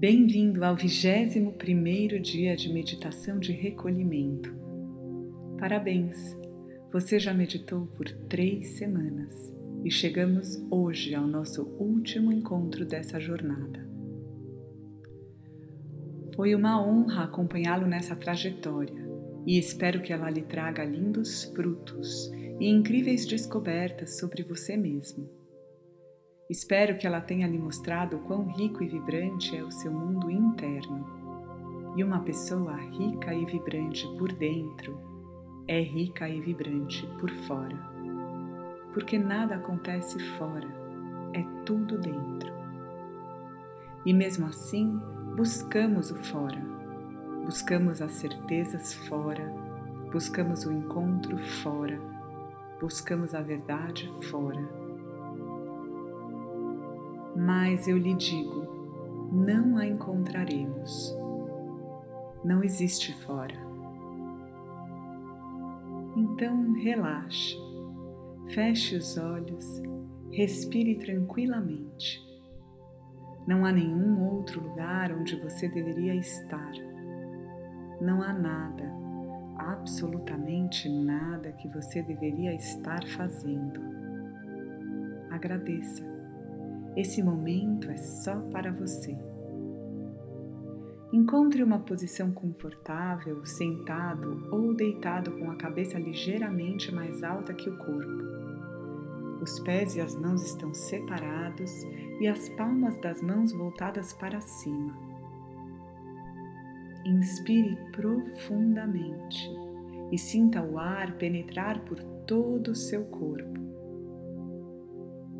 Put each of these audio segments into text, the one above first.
Bem-vindo ao 21 primeiro dia de meditação de recolhimento. Parabéns! Você já meditou por três semanas e chegamos hoje ao nosso último encontro dessa jornada. Foi uma honra acompanhá-lo nessa trajetória e espero que ela lhe traga lindos frutos e incríveis descobertas sobre você mesmo. Espero que ela tenha lhe mostrado quão rico e vibrante é o seu mundo interno. E uma pessoa rica e vibrante por dentro é rica e vibrante por fora. Porque nada acontece fora, é tudo dentro. E mesmo assim, buscamos o fora, buscamos as certezas fora, buscamos o encontro fora buscamos a verdade fora. Mas eu lhe digo, não a encontraremos. Não existe fora. Então relaxe, feche os olhos, respire tranquilamente. Não há nenhum outro lugar onde você deveria estar. Não há nada absolutamente nada que você deveria estar fazendo. Agradeça. Esse momento é só para você. Encontre uma posição confortável, sentado ou deitado com a cabeça ligeiramente mais alta que o corpo. Os pés e as mãos estão separados e as palmas das mãos voltadas para cima. Inspire profundamente e sinta o ar penetrar por todo o seu corpo.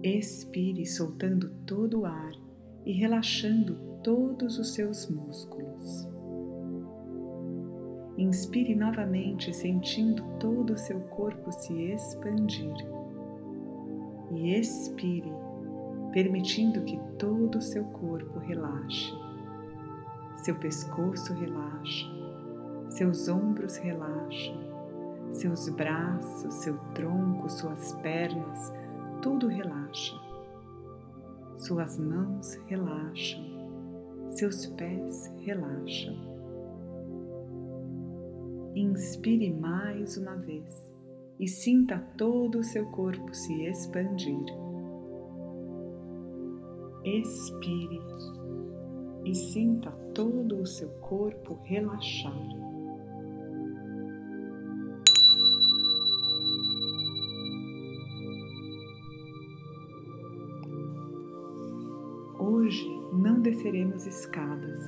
Expire soltando todo o ar e relaxando todos os seus músculos. Inspire novamente, sentindo todo o seu corpo se expandir. E expire, permitindo que todo o seu corpo relaxe seu pescoço relaxa, seus ombros relaxam, seus braços, seu tronco, suas pernas, tudo relaxa. Suas mãos relaxam, seus pés relaxam. Inspire mais uma vez e sinta todo o seu corpo se expandir. Expire e sinta todo o seu corpo relaxar. Hoje não desceremos escadas.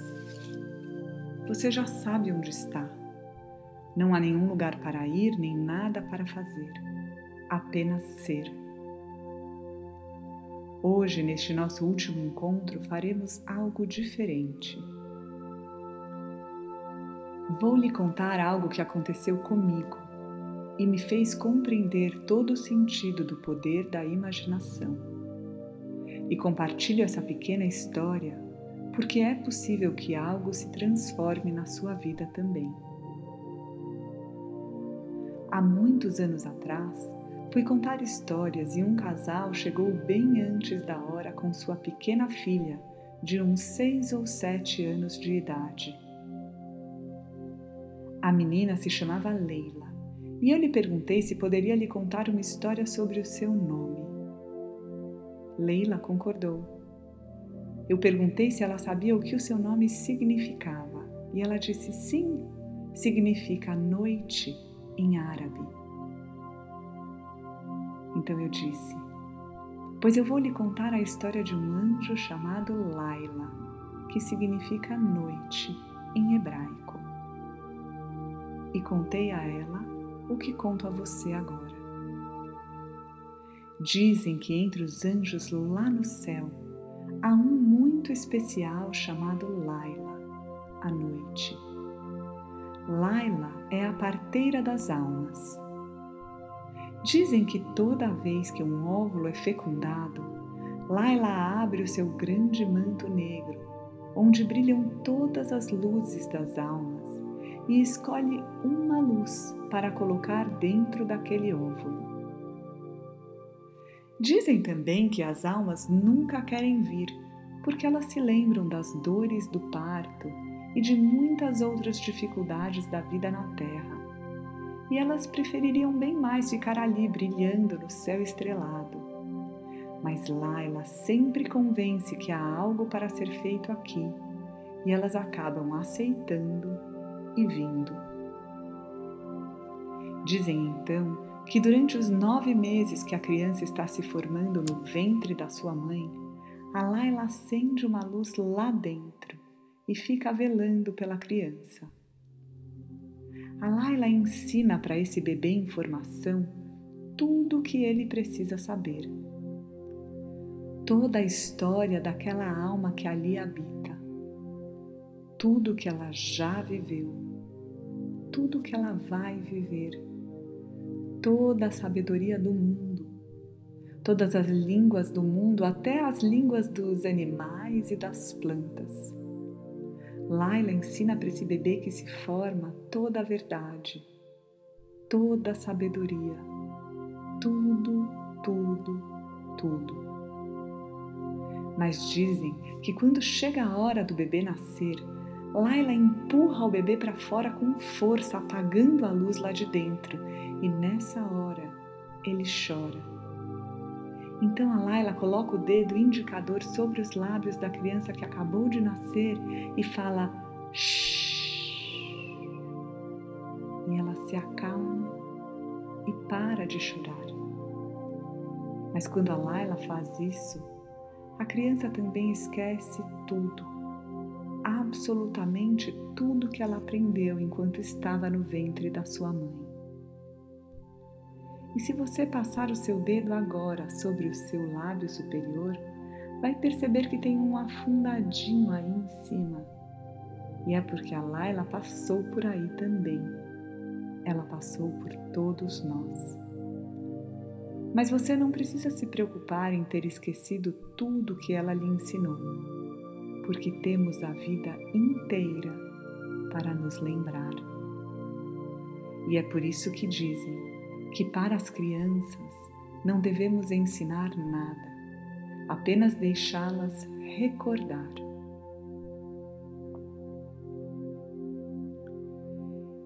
Você já sabe onde está. Não há nenhum lugar para ir nem nada para fazer, apenas ser. Hoje, neste nosso último encontro, faremos algo diferente. Vou lhe contar algo que aconteceu comigo e me fez compreender todo o sentido do poder da imaginação. E compartilho essa pequena história porque é possível que algo se transforme na sua vida também. Há muitos anos atrás, Fui contar histórias e um casal chegou bem antes da hora com sua pequena filha, de uns seis ou sete anos de idade. A menina se chamava Leila e eu lhe perguntei se poderia lhe contar uma história sobre o seu nome. Leila concordou. Eu perguntei se ela sabia o que o seu nome significava e ela disse sim, significa noite em árabe. Então eu disse: Pois eu vou lhe contar a história de um anjo chamado Laila, que significa noite em hebraico. E contei a ela o que conto a você agora. Dizem que entre os anjos lá no céu há um muito especial chamado Laila, a noite. Laila é a parteira das almas Dizem que toda vez que um óvulo é fecundado, Laila abre o seu grande manto negro, onde brilham todas as luzes das almas, e escolhe uma luz para colocar dentro daquele óvulo. Dizem também que as almas nunca querem vir, porque elas se lembram das dores do parto e de muitas outras dificuldades da vida na Terra. E elas prefeririam bem mais ficar ali brilhando no céu estrelado. Mas Laila sempre convence que há algo para ser feito aqui e elas acabam aceitando e vindo. Dizem então que durante os nove meses que a criança está se formando no ventre da sua mãe, a Laila acende uma luz lá dentro e fica velando pela criança. A Laila ensina para esse bebê em formação tudo o que ele precisa saber. Toda a história daquela alma que ali habita. Tudo que ela já viveu. Tudo que ela vai viver. Toda a sabedoria do mundo. Todas as línguas do mundo, até as línguas dos animais e das plantas Laila ensina para esse bebê que se forma toda a verdade, toda a sabedoria, tudo, tudo, tudo. Mas dizem que quando chega a hora do bebê nascer, Laila empurra o bebê para fora com força, apagando a luz lá de dentro, e nessa hora ele chora então a Laila coloca o dedo indicador sobre os lábios da criança que acabou de nascer e fala Shhh. E ela se acalma e para de chorar. Mas quando a Laila faz isso, a criança também esquece tudo, absolutamente tudo que ela aprendeu enquanto estava no ventre da sua mãe. E se você passar o seu dedo agora sobre o seu lábio superior, vai perceber que tem um afundadinho aí em cima. E é porque a Laila passou por aí também. Ela passou por todos nós. Mas você não precisa se preocupar em ter esquecido tudo que ela lhe ensinou, porque temos a vida inteira para nos lembrar. E é por isso que dizem que para as crianças não devemos ensinar nada, apenas deixá-las recordar.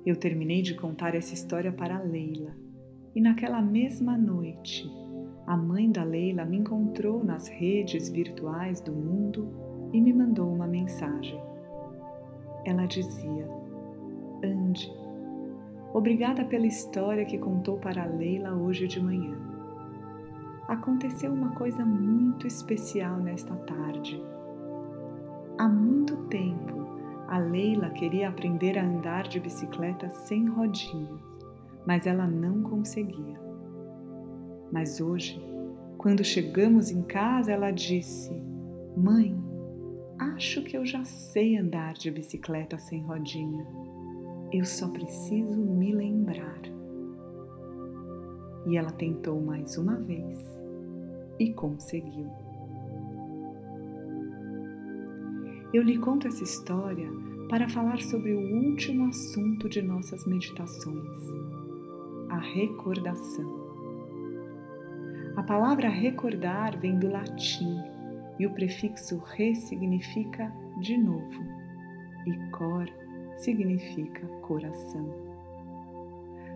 Eu terminei de contar essa história para Leila e naquela mesma noite a mãe da Leila me encontrou nas redes virtuais do mundo e me mandou uma mensagem. Ela dizia: Ande Obrigada pela história que contou para a Leila hoje de manhã. Aconteceu uma coisa muito especial nesta tarde. Há muito tempo, a Leila queria aprender a andar de bicicleta sem rodinhas, mas ela não conseguia. Mas hoje, quando chegamos em casa, ela disse: Mãe, acho que eu já sei andar de bicicleta sem rodinha. Eu só preciso me lembrar. E ela tentou mais uma vez e conseguiu. Eu lhe conto essa história para falar sobre o último assunto de nossas meditações, a recordação. A palavra recordar vem do latim e o prefixo re significa de novo e cor significa coração.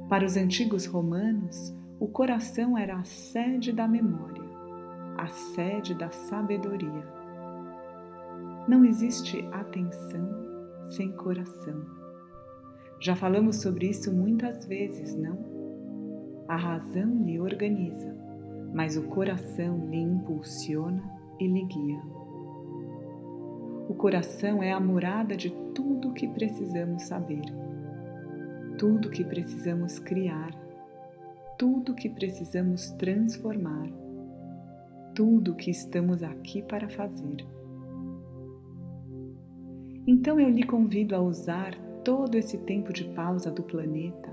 Para os antigos romanos, o coração era a sede da memória, a sede da sabedoria. Não existe atenção sem coração. Já falamos sobre isso muitas vezes, não? A razão lhe organiza, mas o coração lhe impulsiona e lhe guia. O coração é a morada de tudo o que precisamos saber, tudo o que precisamos criar, tudo o que precisamos transformar, tudo o que estamos aqui para fazer. Então eu lhe convido a usar todo esse tempo de pausa do planeta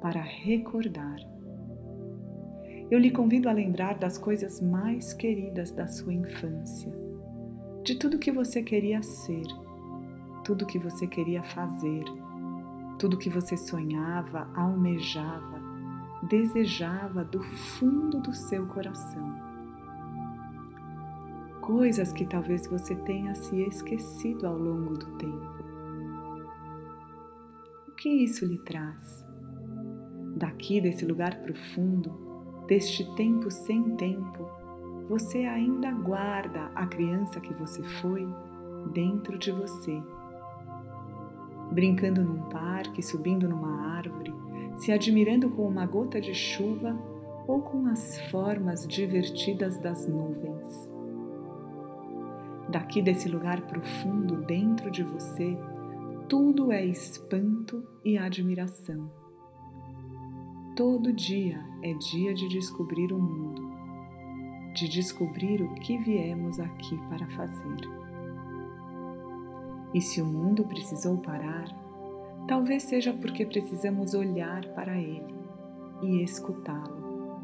para recordar. Eu lhe convido a lembrar das coisas mais queridas da sua infância de tudo que você queria ser, tudo que você queria fazer, tudo que você sonhava, almejava, desejava do fundo do seu coração. coisas que talvez você tenha se esquecido ao longo do tempo. O que isso lhe traz? Daqui desse lugar profundo, deste tempo sem tempo, você ainda guarda a criança que você foi dentro de você. Brincando num parque, subindo numa árvore, se admirando com uma gota de chuva ou com as formas divertidas das nuvens. Daqui desse lugar profundo dentro de você, tudo é espanto e admiração. Todo dia é dia de descobrir o mundo, de descobrir o que viemos aqui para fazer. E se o mundo precisou parar, talvez seja porque precisamos olhar para ele e escutá-lo.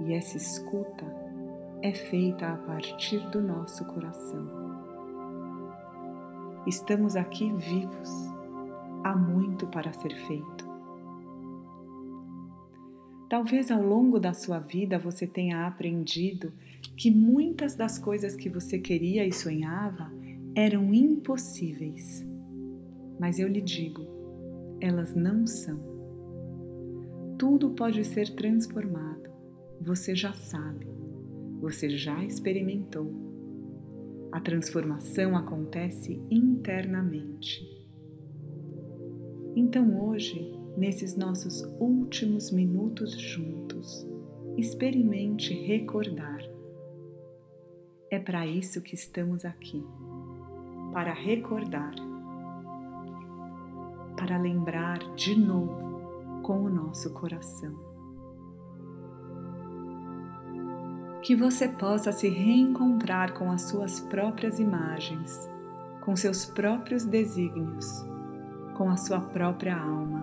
E essa escuta é feita a partir do nosso coração. Estamos aqui vivos, há muito para ser feito. Talvez ao longo da sua vida você tenha aprendido que muitas das coisas que você queria e sonhava eram impossíveis. Mas eu lhe digo, elas não são. Tudo pode ser transformado, você já sabe você já experimentou. A transformação acontece internamente. Então, hoje, nesses nossos últimos minutos juntos, experimente recordar. É para isso que estamos aqui para recordar, para lembrar de novo com o nosso coração. que você possa se reencontrar com as suas próprias imagens, com seus próprios desígnios, com a sua própria alma.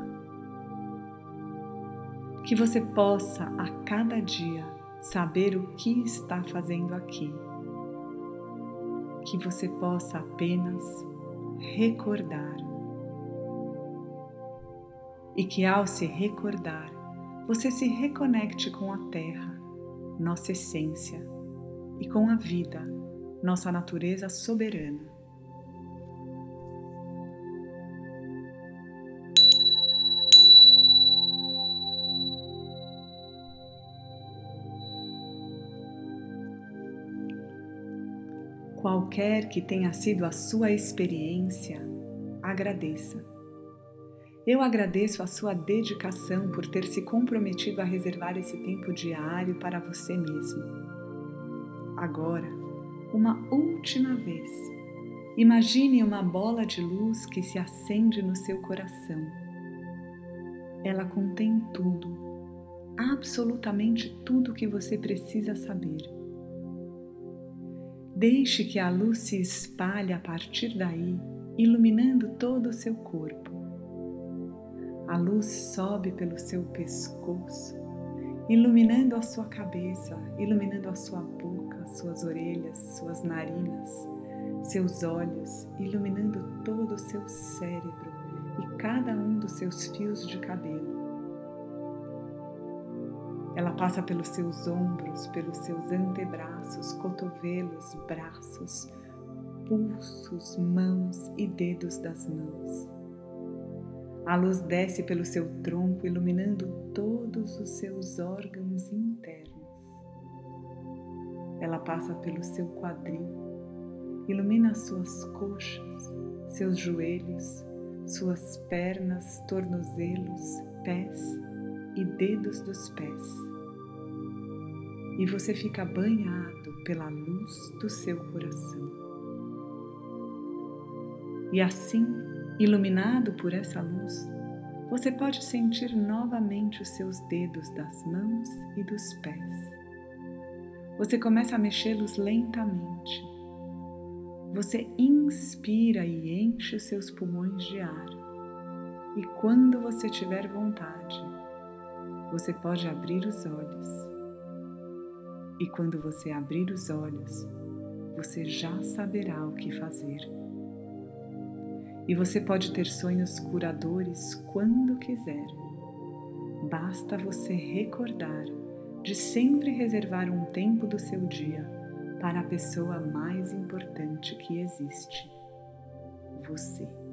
Que você possa a cada dia saber o que está fazendo aqui. Que você possa apenas recordar. E que ao se recordar, você se reconecte com a Terra nossa essência, e com a vida, nossa natureza soberana. Qualquer que tenha sido a sua experiência, agradeça eu agradeço a sua dedicação por ter se comprometido a reservar esse tempo diário para você mesmo. Agora, uma última vez, imagine uma bola de luz que se acende no seu coração. Ela contém tudo, absolutamente tudo que você precisa saber. Deixe que a luz se espalhe a partir daí, iluminando todo o seu corpo. A luz sobe pelo seu pescoço, iluminando a sua cabeça, iluminando a sua boca, suas orelhas, suas narinas, seus olhos, iluminando todo o seu cérebro e cada um dos seus fios de cabelo. Ela passa pelos seus ombros, pelos seus antebraços, cotovelos, braços, pulsos, mãos e dedos das mãos. A luz desce pelo seu tronco, iluminando todos os seus órgãos internos. Ela passa pelo seu quadril, ilumina suas coxas, seus joelhos, suas pernas, tornozelos, pés e dedos dos pés. E você fica banhado pela luz do seu coração. E assim Iluminado por essa luz, você pode sentir novamente os seus dedos das mãos e dos pés. Você começa a mexê-los lentamente. Você inspira e enche os seus pulmões de ar. E quando você tiver vontade, você pode abrir os olhos. E quando você abrir os olhos, você já saberá o que fazer. E você pode ter sonhos curadores quando quiser. Basta você recordar de sempre reservar um tempo do seu dia para a pessoa mais importante que existe: você.